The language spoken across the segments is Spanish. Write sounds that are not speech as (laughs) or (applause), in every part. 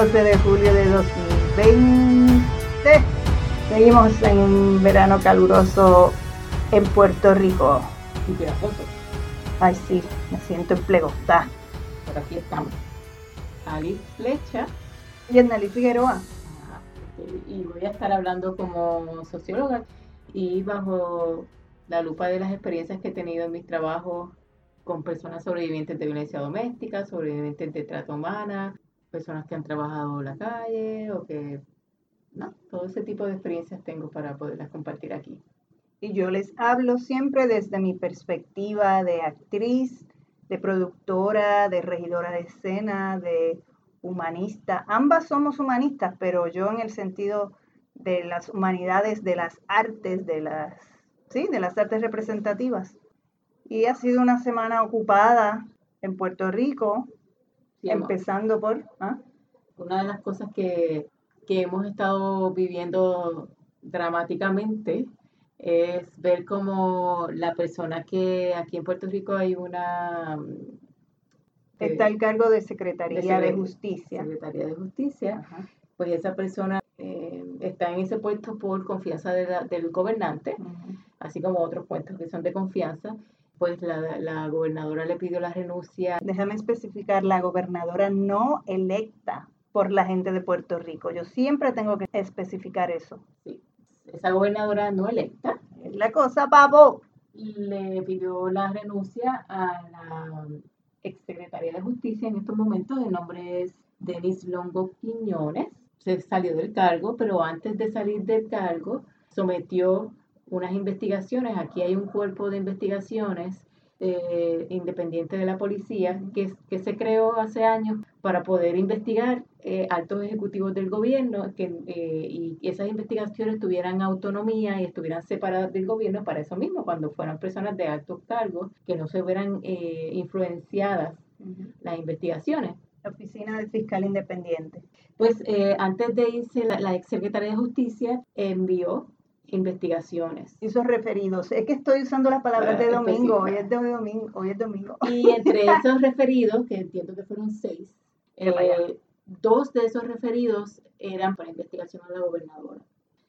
domingo 12 de julio de 2020. Seguimos en un verano caluroso en Puerto Rico. Y pegajoso. Ay, sí, me siento en plegostá. Por aquí estamos. Alice Flecha. Y Anneli Figueroa. Y voy a estar hablando como socióloga y bajo la lupa de las experiencias que he tenido en mis trabajos con personas sobrevivientes de violencia doméstica, sobrevivientes de trata humana, personas que han trabajado la calle o que, no, todo ese tipo de experiencias tengo para poderlas compartir aquí. Y yo les hablo siempre desde mi perspectiva de actriz, de productora, de regidora de escena, de humanista. Ambas somos humanistas, pero yo en el sentido de las humanidades, de las artes, de las, sí, de las artes representativas. Y ha sido una semana ocupada en Puerto Rico, empezando por... ¿ah? Una de las cosas que, que hemos estado viviendo dramáticamente es ver cómo la persona que aquí en Puerto Rico hay una... Está al cargo de Secretaría de, Justicia. Secretaría de Justicia. Pues esa persona eh, está en ese puesto por confianza del gobernante, así como otros puestos que son de confianza. Pues la, la gobernadora le pidió la renuncia. Déjame especificar, la gobernadora no electa por la gente de Puerto Rico. Yo siempre tengo que especificar eso. Sí, esa gobernadora no electa. Es la cosa, pavo. Le pidió la renuncia a la exsecretaria de Justicia en estos momentos. El nombre es Denis Longo Quiñones. Se salió del cargo, pero antes de salir del cargo sometió unas investigaciones. Aquí hay un cuerpo de investigaciones eh, independiente de la policía que, que, se creó hace años para poder investigar eh, altos ejecutivos del gobierno que, eh, y esas investigaciones tuvieran autonomía y estuvieran separadas del gobierno para eso mismo, cuando fueran personas de altos cargos, que no se hubieran influenciadas las investigaciones. La Oficina del Fiscal Independiente. Pues antes de irse, la, la ex secretaria de Justicia envió investigaciones. Esos referidos. Es que estoy usando las palabras de domingo. Hoy es de domingo. Hoy es domingo. Y entre (laughs) esos referidos, que entiendo que fueron seis, eh, dos de esos referidos eran para investigación a la gobernadora.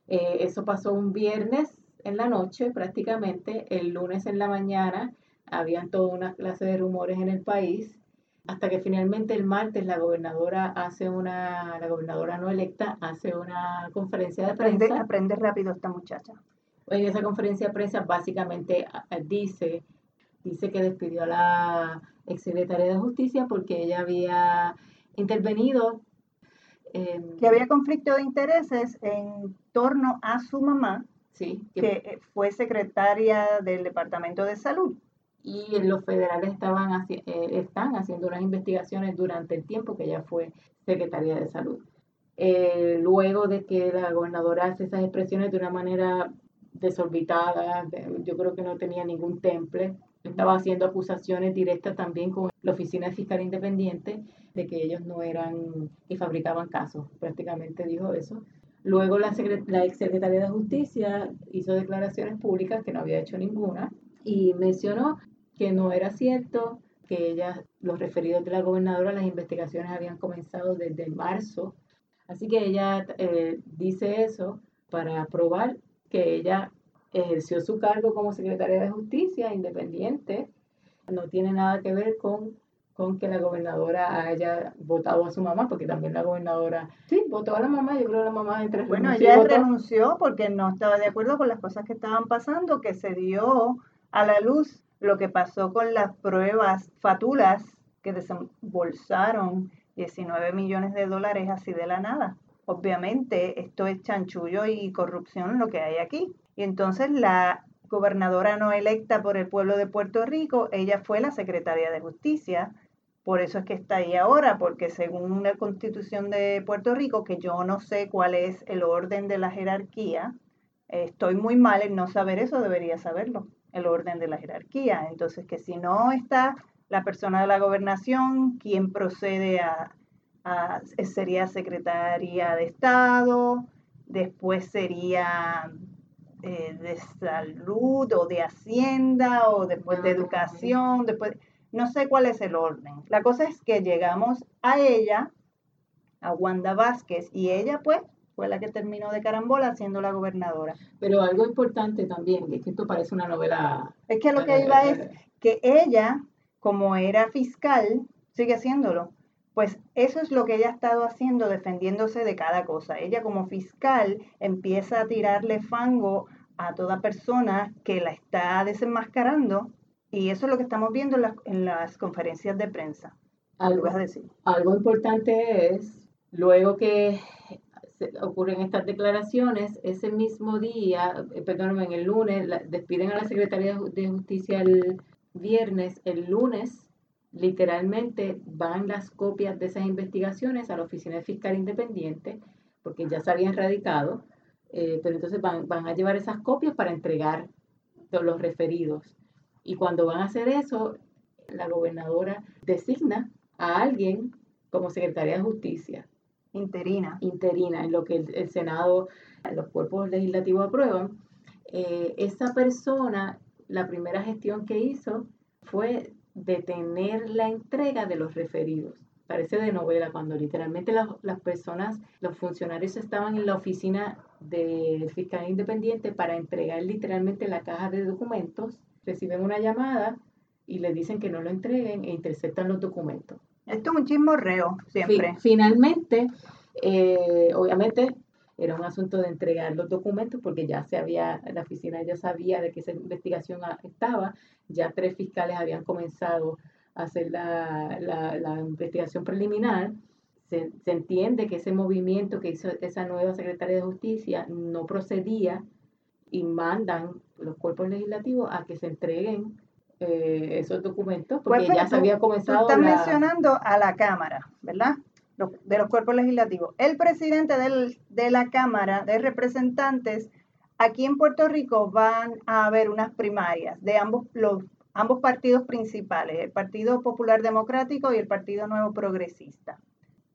Eh, eso pasó un viernes en la noche prácticamente. El lunes en la mañana habían toda una clase de rumores en el país hasta que finalmente el martes la gobernadora hace una, la gobernadora no electa hace una conferencia de prensa. Aprende, rápido esta muchacha. En esa conferencia de prensa básicamente dice, dice que despidió a la exsecretaria de Justicia porque ella había intervenido. que había conflicto de intereses en torno a su mamá, sí, que fue secretaria del Departamento de Salud y los federales estaban eh, están haciendo unas investigaciones durante el tiempo que ella fue secretaria de salud. Eh, luego de que la gobernadora hace esas expresiones de una manera desorbitada, yo creo que no tenía ningún temple, estaba haciendo acusaciones directas también con la Oficina Fiscal Independiente de que ellos no eran y fabricaban casos, prácticamente dijo eso. Luego la, la ex secretaria de Justicia hizo declaraciones públicas que no había hecho ninguna y mencionó que no era cierto, que ella, los referidos de la gobernadora, las investigaciones habían comenzado desde marzo. Así que ella eh, dice eso para probar que ella ejerció su cargo como secretaria de justicia independiente. No tiene nada que ver con, con que la gobernadora haya votado a su mamá, porque también la gobernadora, sí, votó a la mamá, yo creo que la mamá entre Bueno, ella renunció porque no estaba de acuerdo con las cosas que estaban pasando, que se dio a la luz lo que pasó con las pruebas fatulas que desembolsaron 19 millones de dólares así de la nada. Obviamente esto es chanchullo y corrupción lo que hay aquí. Y entonces la gobernadora no electa por el pueblo de Puerto Rico, ella fue la secretaria de justicia. Por eso es que está ahí ahora, porque según la constitución de Puerto Rico, que yo no sé cuál es el orden de la jerarquía, estoy muy mal en no saber eso, debería saberlo el orden de la jerarquía. Entonces, que si no está la persona de la gobernación, quien procede a, sería secretaria de Estado, después sería eh, de salud o de hacienda o después de educación, después no sé cuál es el orden. La cosa es que llegamos a ella a Wanda Vázquez, y ella pues fue la que terminó de carambola siendo la gobernadora. Pero algo importante también, es que esto parece una novela. Es que lo que iba es que ella, como era fiscal, sigue haciéndolo. Pues eso es lo que ella ha estado haciendo, defendiéndose de cada cosa. Ella como fiscal empieza a tirarle fango a toda persona que la está desenmascarando y eso es lo que estamos viendo en las, en las conferencias de prensa. Algo, decir? algo importante es, luego que ocurren estas declaraciones, ese mismo día, eh, perdón, en el lunes, despiden a la Secretaría de Justicia el viernes, el lunes literalmente van las copias de esas investigaciones a la Oficina Fiscal Independiente, porque ya se habían radicado, eh, pero entonces van, van a llevar esas copias para entregar los referidos. Y cuando van a hacer eso, la gobernadora designa a alguien como secretaria de justicia. Interina. Interina, en lo que el, Senado, los cuerpos legislativos aprueban. Eh, esa persona, la primera gestión que hizo fue detener la entrega de los referidos. Parece de novela cuando literalmente las, las personas, los funcionarios estaban en la oficina del fiscal independiente para entregar literalmente la caja de documentos, reciben una llamada y le dicen que no lo entreguen e interceptan los documentos. Esto es un chismorreo, siempre. finalmente, eh, obviamente, era un asunto de entregar los documentos porque ya se había, la oficina ya sabía de que esa investigación estaba, ya tres fiscales habían comenzado a hacer la, la, investigación preliminar. Se, se, entiende que ese movimiento que hizo esa nueva secretaria de justicia no procedía y mandan los cuerpos legislativos a que se entreguen eh, esos documentos porque pues, ya se había comenzado. Tú estás mencionando a la Cámara, ¿verdad? de los cuerpos legislativos. El presidente de la Cámara de Representantes, aquí en Puerto Rico van a haber unas primarias de ambos, los, ambos partidos principales, el Partido Popular Democrático y el Partido Nuevo Progresista.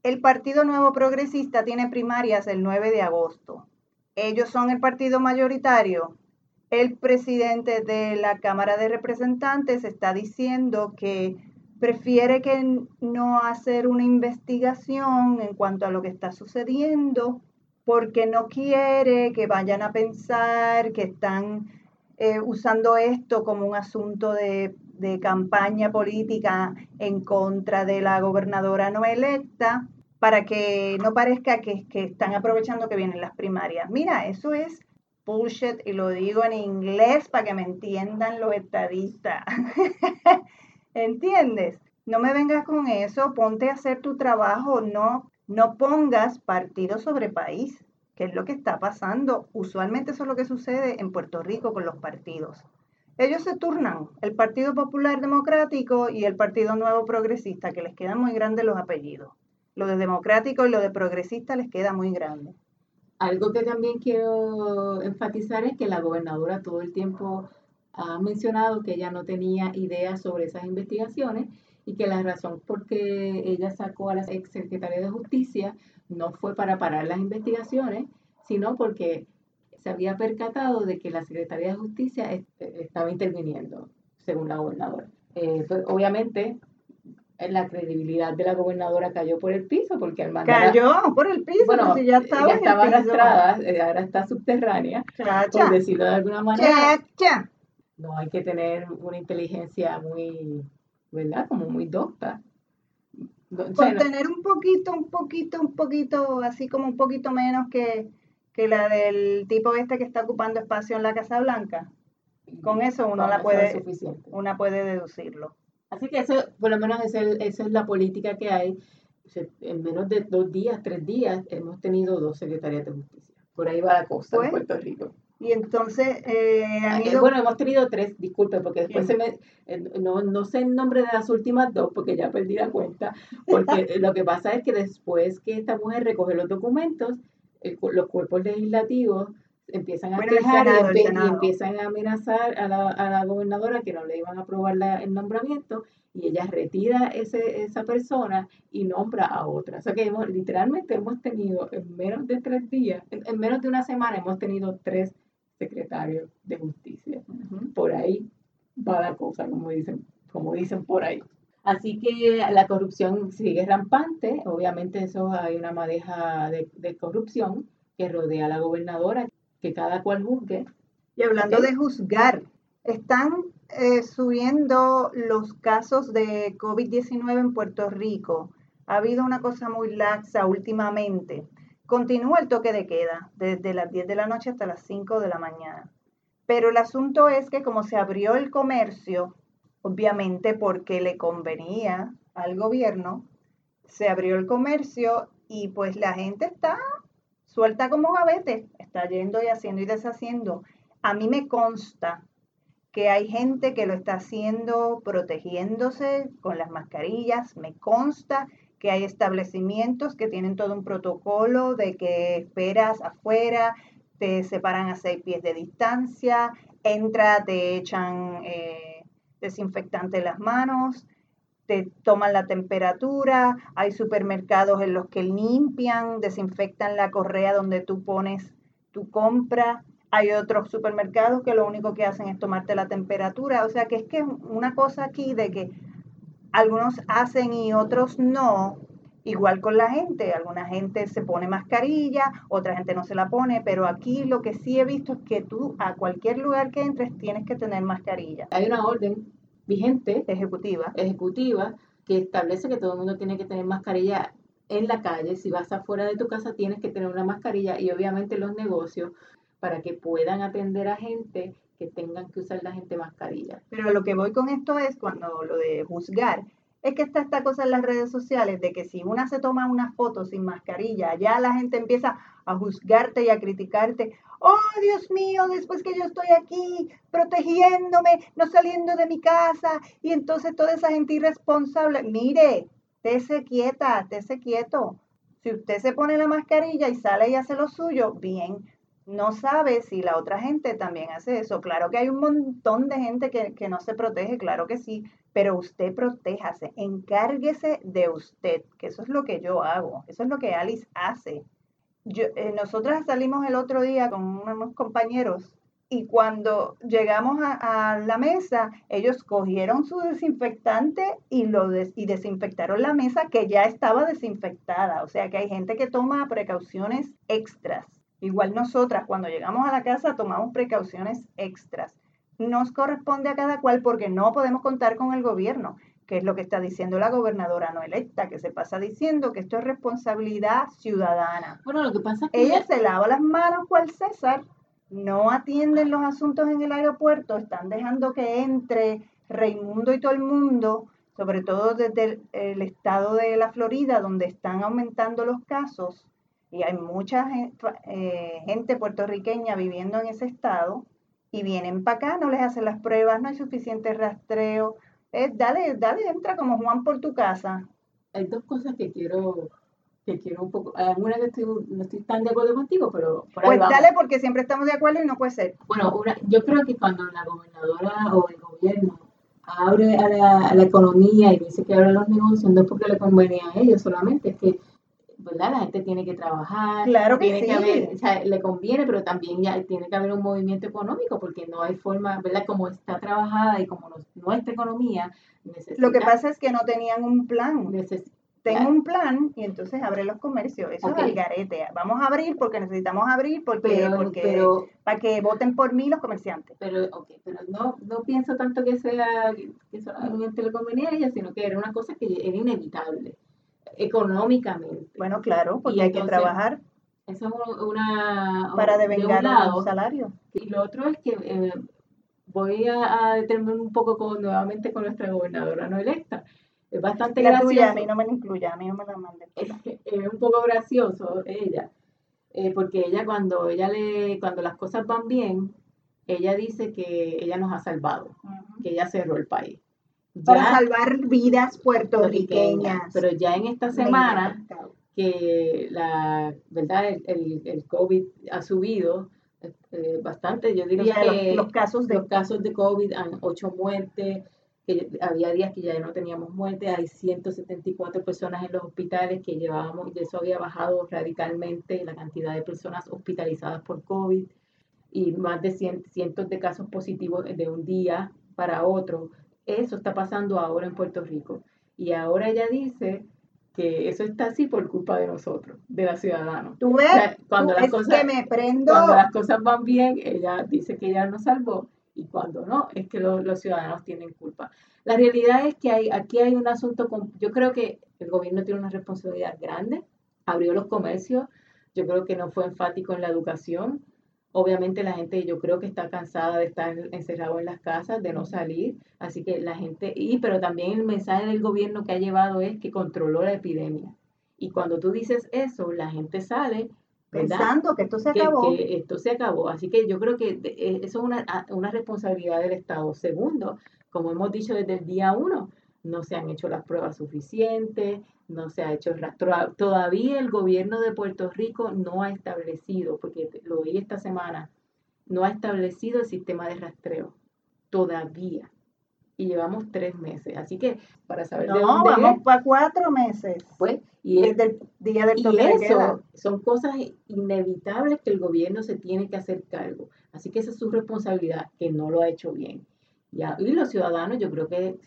El Partido Nuevo Progresista tiene primarias el 9 de agosto. Ellos son el partido mayoritario. El presidente de la Cámara de Representantes está diciendo que prefiere que no hacer una investigación en cuanto a lo que está sucediendo, porque no quiere que vayan a pensar que están eh, usando esto como un asunto de, campaña política en contra de la gobernadora no electa, para que no parezca que, que están aprovechando que vienen las primarias. Mira, eso es bullshit y lo digo en inglés para que me entiendan los estadistas. (laughs) ¿Entiendes? No me vengas con eso, ponte a hacer tu trabajo, no, no pongas partido sobre país, que es lo que está pasando. Usualmente eso es lo que sucede en Puerto Rico con los partidos. Ellos se turnan, el Partido Popular Democrático y el Partido Nuevo Progresista, que les quedan muy grandes los apellidos. Lo de democrático y lo de progresista les queda muy grande. Algo que también quiero enfatizar es que la gobernadora todo el tiempo ha mencionado que ella no tenía idea sobre esas investigaciones y que la razón por qué ella sacó a la ex secretaria de Justicia no fue para parar las investigaciones, sino porque se había percatado de que la Secretaría de Justicia estaba interviniendo, según la gobernadora. Eh, pues, obviamente, la credibilidad de la gobernadora cayó por el piso, porque al mandar... Cayó por el piso, bueno, si ya estaba, estaba arrastrada, eh, ahora está subterránea, por decirlo de alguna manera no hay que tener una inteligencia muy, ¿verdad? Como muy docta. Por tener un poquito, un poquito, un poquito, así como un poquito menos que, que la del tipo este que está ocupando espacio en la Casa Blanca. Con eso uno la puede, una puede deducirlo. Así que eso, por lo menos esa es, la política que hay. En menos de dos días, tres días, hemos tenido dos secretarias de justicia. Por ahí va la cosa en pues, Puerto Rico. Y entonces, eh, bueno, hemos tenido tres, disculpe, porque después se me, eh, no, no sé el nombre de las últimas dos, porque ya perdí la cuenta, porque (laughs) lo que pasa es que después que esta mujer recoge los documentos, los cuerpos legislativos empiezan a quejar y, empiezan a amenazar a la, a la, gobernadora que no le iban a aprobar el nombramiento y ella retira ese, esa persona y nombra a otra. O sea que hemos, literalmente hemos tenido en menos de tres días, en menos de una semana hemos tenido tres secretario de justicia. Por ahí va la cosa, como dicen, como dicen por ahí. Así que la corrupción sigue rampante, obviamente eso hay una madeja de, corrupción que rodea a la gobernadora, que cada cual juzgue. Y hablando de juzgar, están eh, subiendo los casos de COVID-19 en Puerto Rico. Ha habido una cosa muy laxa últimamente. Continúa el toque de queda desde las 10 de la noche hasta las 5 de la mañana. Pero el asunto es que como se abrió el comercio, obviamente porque le convenía al gobierno, se abrió el comercio y pues la gente está suelta como gavete, está yendo y haciendo y deshaciendo. A mí me consta que hay gente que lo está haciendo protegiéndose con las mascarillas, me consta que hay establecimientos que tienen todo un protocolo de que esperas afuera, te separan a seis pies de distancia, entra, te echan... Eh, desinfectante las manos, te toman la temperatura, hay supermercados en los que limpian, desinfectan la correa donde tú pones tu compra, hay otros supermercados que lo único que hacen es tomarte la temperatura, o sea que es que una cosa aquí de que algunos hacen y otros no, igual con la gente, alguna gente se pone mascarilla, otra gente no se la pone, pero aquí lo que sí he visto es que tú a cualquier lugar que entres tienes que tener mascarilla. Hay una orden vigente, ejecutiva, ejecutiva, que establece que todo el mundo tiene que tener mascarilla en la calle. Si vas afuera de tu casa tienes que tener una mascarilla y obviamente los negocios para que puedan atender a gente que tengan que usar la gente mascarilla. Pero lo que voy con esto es cuando lo de juzgar, es que está esta cosa en las redes sociales de que si una se toma una foto sin mascarilla, ya la gente empieza a juzgarte y a criticarte. Oh Dios mío, después que yo estoy aquí protegiéndome, no saliendo de mi casa, y entonces toda esa gente irresponsable, mire, tese quieta, tese quieto. Si usted se pone la mascarilla y sale y hace lo suyo, bien, no sabe si la otra gente también hace eso. Claro que hay un montón de gente que, que, no se protege, claro que sí, pero usted protéjase, encárguese de usted, que eso es lo que yo hago, eso es lo que Alice hace. Yo, eh, nosotras salimos el otro día con unos compañeros y cuando llegamos a, la mesa, ellos cogieron su desinfectante y, lo y desinfectaron la mesa que ya estaba desinfectada. O sea que hay gente que toma precauciones extras. Igual nosotras, cuando llegamos a la casa, tomamos precauciones extras. Nos corresponde a cada cual porque no podemos contar con el gobierno que es lo que está diciendo la gobernadora no electa, que se pasa diciendo que esto es responsabilidad ciudadana. Bueno, lo que pasa es que ella se lava las manos cual César, no atienden los asuntos en el aeropuerto, están dejando que entre Raimundo y todo el mundo, sobre todo desde el, estado de la Florida, donde están aumentando los casos, y hay mucha eh, gente puertorriqueña viviendo en ese estado, y vienen para acá, no les hacen las pruebas, no hay suficiente rastreo, dale, dale, entra como Juan por tu casa. Hay dos cosas que quiero, que quiero un poco, alguna que estoy, no estoy tan de acuerdo contigo, pero por ahí Pues dale, porque siempre estamos de acuerdo y no puede ser. Bueno, yo creo que cuando la gobernadora o el gobierno abre a la, a la economía y dice que abre los negocios, no es porque le conviene a ellos solamente, es que ¿verdad? La gente tiene que trabajar. Claro que tiene sí. haber, o sea, le conviene, pero también ya tiene que haber un movimiento económico porque no hay forma, ¿verdad? Como está trabajada y como nuestra economía necesita. Lo que pasa es que no tenían un plan. Tengo un plan y entonces abre los comercios. Eso es el garete. Vamos a abrir porque necesitamos abrir porque, porque para que voten por mí los comerciantes. Pero, okay, pero no, no pienso tanto que sea que solamente le convenía a ella, sino que era una cosa que era inevitable económicamente. Bueno, claro, porque hay que trabajar. Eso es una... Para devengar un, salario. Y lo otro es que eh, voy a, a, un poco con, nuevamente con nuestra gobernadora no electa. Es bastante gracioso. a mí no me incluya, a mí no me la mande. Es, un poco gracioso ella, eh, porque ella cuando ella le, cuando las cosas van bien, ella dice que ella nos ha salvado, que ella cerró el país para salvar vidas puertorriqueñas. Pero ya en esta semana que la verdad el, el, COVID ha subido eh, bastante, yo diría que los, casos de los casos de COVID han ocho muertes, que había días que ya no teníamos muertes, hay 174 personas en los hospitales que llevábamos, y eso había bajado radicalmente la cantidad de personas hospitalizadas por COVID y más de cientos de casos positivos de un día para otro. Eso está pasando ahora en Puerto Rico. Y ahora ella dice que eso está así por culpa de nosotros, de los ciudadanos. Tú ves, cuando, las cosas, me prendo. cuando las cosas van bien, ella dice que ella nos salvó y cuando no, es que los ciudadanos tienen culpa. La realidad es que hay, aquí hay un asunto, con, yo creo que el gobierno tiene una responsabilidad grande, abrió los comercios, yo creo que no fue enfático en la educación, Obviamente la gente yo creo que está cansada de estar encerrado en las casas, de no salir, así que la gente, y pero también el mensaje del gobierno que ha llevado es que controló la epidemia. Y cuando tú dices eso, la gente sale pensando que esto se acabó. Que, esto se acabó. Así que yo creo que eh, eso es una, una responsabilidad del Estado. Segundo, como hemos dicho desde el día uno, no se han hecho las pruebas suficientes, no se ha hecho el rastro. Todavía el gobierno de Puerto Rico no ha establecido, porque lo oí esta semana, no ha establecido el sistema de rastreo. Todavía. Y llevamos tres meses. Así que para saber de dónde vamos para cuatro meses. Pues, y desde el día del toque y eso son cosas inevitables que el gobierno se tiene que hacer cargo. Así que esa es su responsabilidad, que no lo ha hecho bien. Ya, y los ciudadanos, yo creo que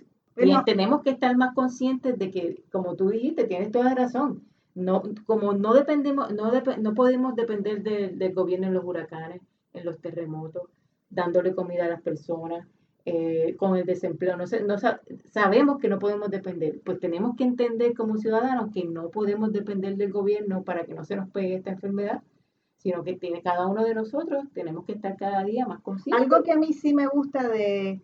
y tenemos que estar más conscientes de que, como tú dijiste, tienes toda razón. No, como no dependemos, no, no podemos depender del gobierno en los huracanes, en los terremotos, dándole comida a las personas, eh, con el desempleo. No, no sabemos que no podemos depender. Pues tenemos que entender como ciudadanos que no podemos depender del gobierno para que no se nos pegue esta enfermedad, sino que tiene cada uno de nosotros, tenemos que estar cada día más conscientes. Algo que a mí sí me gusta de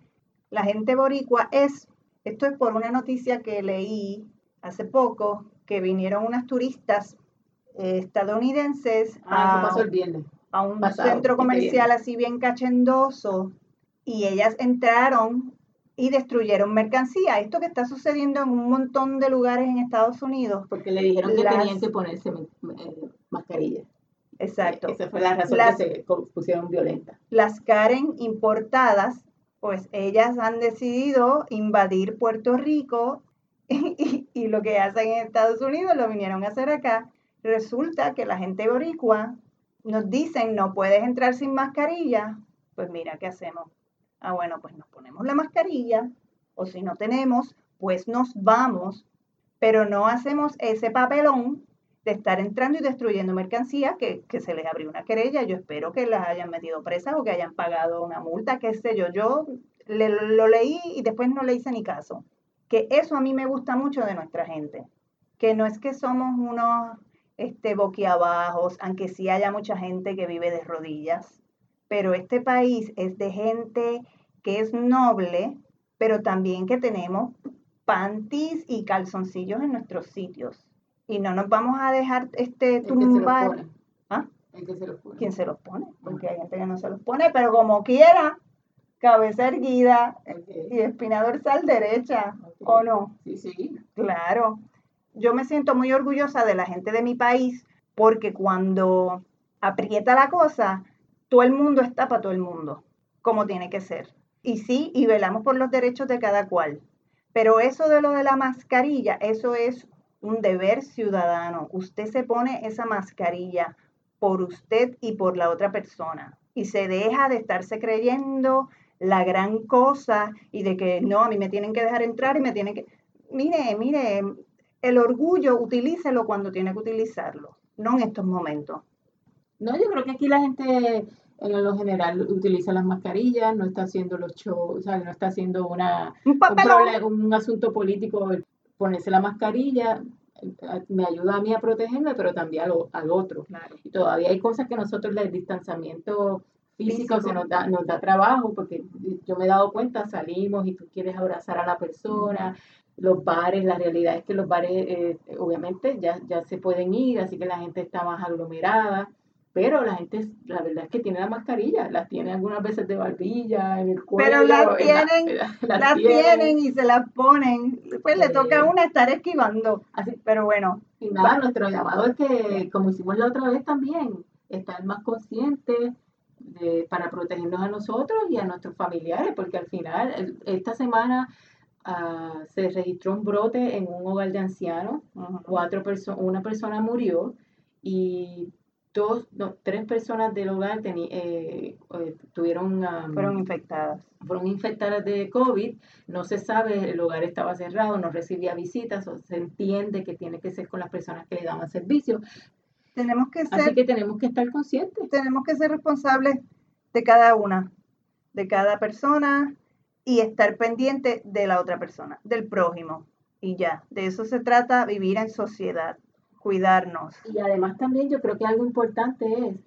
la gente boricua es esto es por una noticia que leí hace poco, que vinieron unas turistas eh, estadounidenses ah, a, un centro comercial así bien cachendoso y ellas entraron y destruyeron mercancía. Esto que está sucediendo en un montón de lugares en Estados Unidos. Porque le dijeron que tenían que ponerse eh, mascarilla. Exacto. Esa fue la razón que se pusieron violentas. Las Karen importadas pues ellas han decidido invadir Puerto Rico (laughs) y, lo que hacen en Estados Unidos lo vinieron a hacer acá. Resulta que la gente boricua nos dicen no puedes entrar sin mascarilla. Pues mira, ¿qué hacemos? Ah, bueno, pues nos ponemos la mascarilla o si no tenemos, pues nos vamos, pero no hacemos ese papelón de estar entrando y destruyendo mercancía, que, se les abrió una querella. Yo espero que las hayan metido presas o que hayan pagado una multa, qué sé yo. Yo lo leí y después no le hice ni caso. Que eso a mí me gusta mucho de nuestra gente. Que no es que somos unos este, boquiabajos, aunque sí haya mucha gente que vive de rodillas. Pero este país es de gente que es noble, pero también que tenemos panties y calzoncillos en nuestros sitios y no nos vamos a dejar este tumbar. ¿Ah? se los pone? ¿Quién se los pone? Porque hay gente que no se los pone, pero como quiera, cabeza erguida y espina dorsal derecha, ¿o no? Sí, sí. Claro. Yo me siento muy orgullosa de la gente de mi país porque cuando aprieta la cosa, todo el mundo está para todo el mundo, como tiene que ser. Y sí, y velamos por los derechos de cada cual. Pero eso de lo de la mascarilla, eso es un deber ciudadano. Usted se pone esa mascarilla por usted y por la otra persona y se deja de estarse creyendo la gran cosa y de que no, a mí me tienen que dejar entrar y me tienen que... Mire, mire, el orgullo utilícelo cuando tiene que utilizarlo, no en estos momentos. No, yo creo que aquí la gente en lo general utiliza las mascarillas, no está haciendo los shows, o sea, no está haciendo una, un, un asunto político ponerse la mascarilla me ayuda a mí a protegerme, pero también al, otro. Y todavía hay cosas que nosotros, el distanciamiento físico, se nos da, nos da trabajo, porque yo me he dado cuenta, salimos y tú quieres abrazar a la persona, los bares, la realidad es que los bares eh, obviamente ya, ya se pueden ir, así que la gente está más aglomerada pero la gente, la verdad es que tiene la mascarilla, las tiene algunas veces de barbilla, en el cuello. Pero las tienen, las, tienen. y se las ponen. Pues le toca a una estar esquivando. Así, pero bueno. Y nada, nuestro llamado es que, como hicimos la otra vez también, estar más conscientes de, para protegernos a nosotros y a nuestros familiares, porque al final, esta semana uh, se registró un brote en un hogar de ancianos, cuatro personas, una persona murió y dos, no, tres personas del hogar eh, eh, tuvieron... fueron infectadas. Fueron infectadas de COVID, no se sabe, el hogar estaba cerrado, no recibía visitas, o se entiende que tiene que ser con las personas que le daban servicio. Tenemos que ser... Así que tenemos que estar conscientes. Tenemos que ser responsables de cada una, de cada persona y estar pendiente de la otra persona, del prójimo. Y ya, de eso se trata vivir en sociedad cuidarnos. Y además también yo creo que algo importante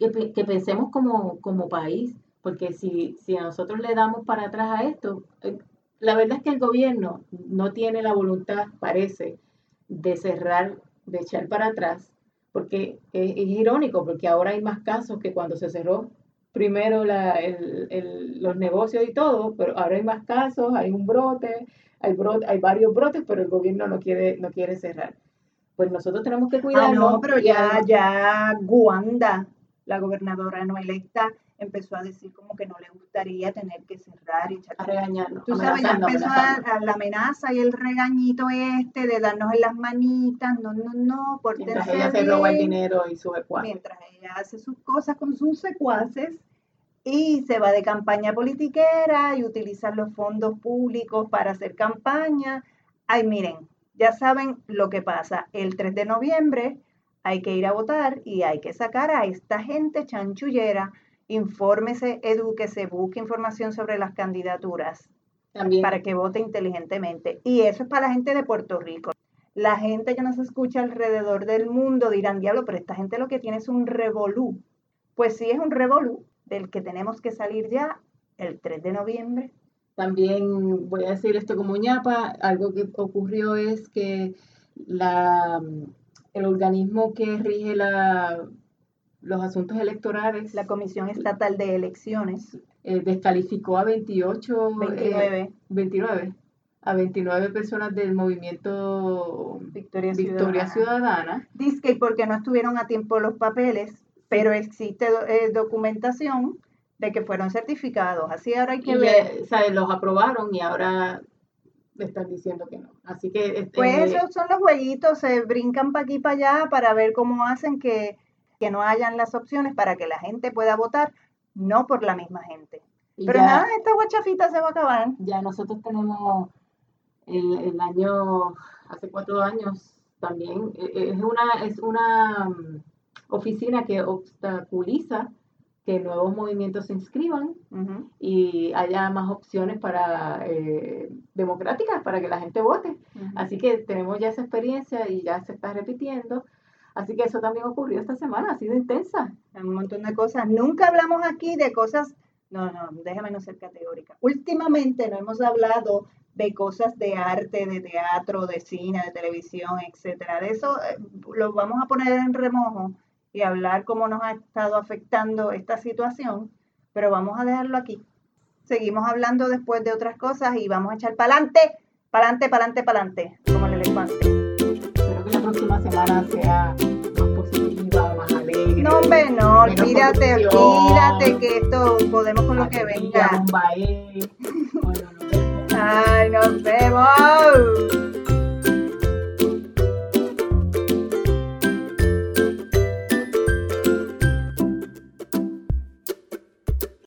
es que, pensemos como, como país, porque si, si nosotros le damos para atrás a esto, eh, la verdad es que el gobierno no tiene la voluntad, parece, de cerrar, de echar para atrás, porque es, irónico, porque ahora hay más casos que cuando se cerró primero la, el, el, los negocios y todo, pero ahora hay más casos, hay un brote, hay, brote, hay varios brotes, pero el gobierno no quiere, no quiere cerrar pues nosotros tenemos que cuidarnos. Ah, no, pero ya, ya Guanda, la gobernadora no electa, empezó a decir como que no le gustaría tener que cerrar y echar a regañarnos. Tú sabes, ya empezó a, la amenaza y el regañito este de darnos en las manitas, no, no, no, por Mientras ella se roba el dinero y sus secuaces. Mientras ella hace sus cosas con sus secuaces y se va de campaña politiquera y utiliza los fondos públicos para hacer campaña. Ay, miren, ya saben lo que pasa. El 3 de noviembre hay que ir a votar y hay que sacar a esta gente chanchullera. Infórmese, edúquese, busque información sobre las candidaturas También. para que vote inteligentemente. Y eso es para la gente de Puerto Rico. La gente que nos escucha alrededor del mundo dirán, diablo, pero esta gente lo que tiene es un revolú. Pues sí, es un revolú del que tenemos que salir ya el 3 de noviembre también voy a decir esto como ñapa, algo que ocurrió es que la, el organismo que rige la, los asuntos electorales, la Comisión Estatal de Elecciones, eh, descalificó a 28, 29. 29, a 29 personas del movimiento Victoria, Victoria Ciudadana. Dice que porque no estuvieron a tiempo los papeles, pero existe eh, documentación de que fueron certificados. Así ahora hay que ver. o sea, los aprobaron y ahora están diciendo que no. Así que. Este, pues esos son los jueguitos, se brincan para aquí para allá para ver cómo hacen que, no hayan las opciones para que la gente pueda votar, no por la misma gente. Pero nada, esta guachafita se va a acabar. Ya nosotros tenemos el, el año, hace cuatro años también, e, e, es una, es una mm, oficina que obstaculiza que nuevos movimientos se inscriban y haya más opciones para eh, democráticas para que la gente vote. Así que tenemos ya esa experiencia y ya se está repitiendo. Así que eso también ocurrió esta semana, ha sido intensa. Un montón de cosas. Nunca hablamos aquí de cosas, no, no, déjame no ser categórica. Últimamente no hemos hablado de cosas de arte, de teatro, de cine, de televisión, etcétera. De eso eh, lo vamos a poner en remojo y hablar cómo nos ha estado afectando esta situación, pero vamos a dejarlo aquí. Seguimos hablando después de otras cosas y vamos a echar para adelante, para adelante, para adelante, para adelante, como el elefante. Espero que la próxima semana sea más positiva, más alegre. No, hombre, no, olvídate, olvídate que esto podemos con lo que venga. (laughs) Ay, nos vemos.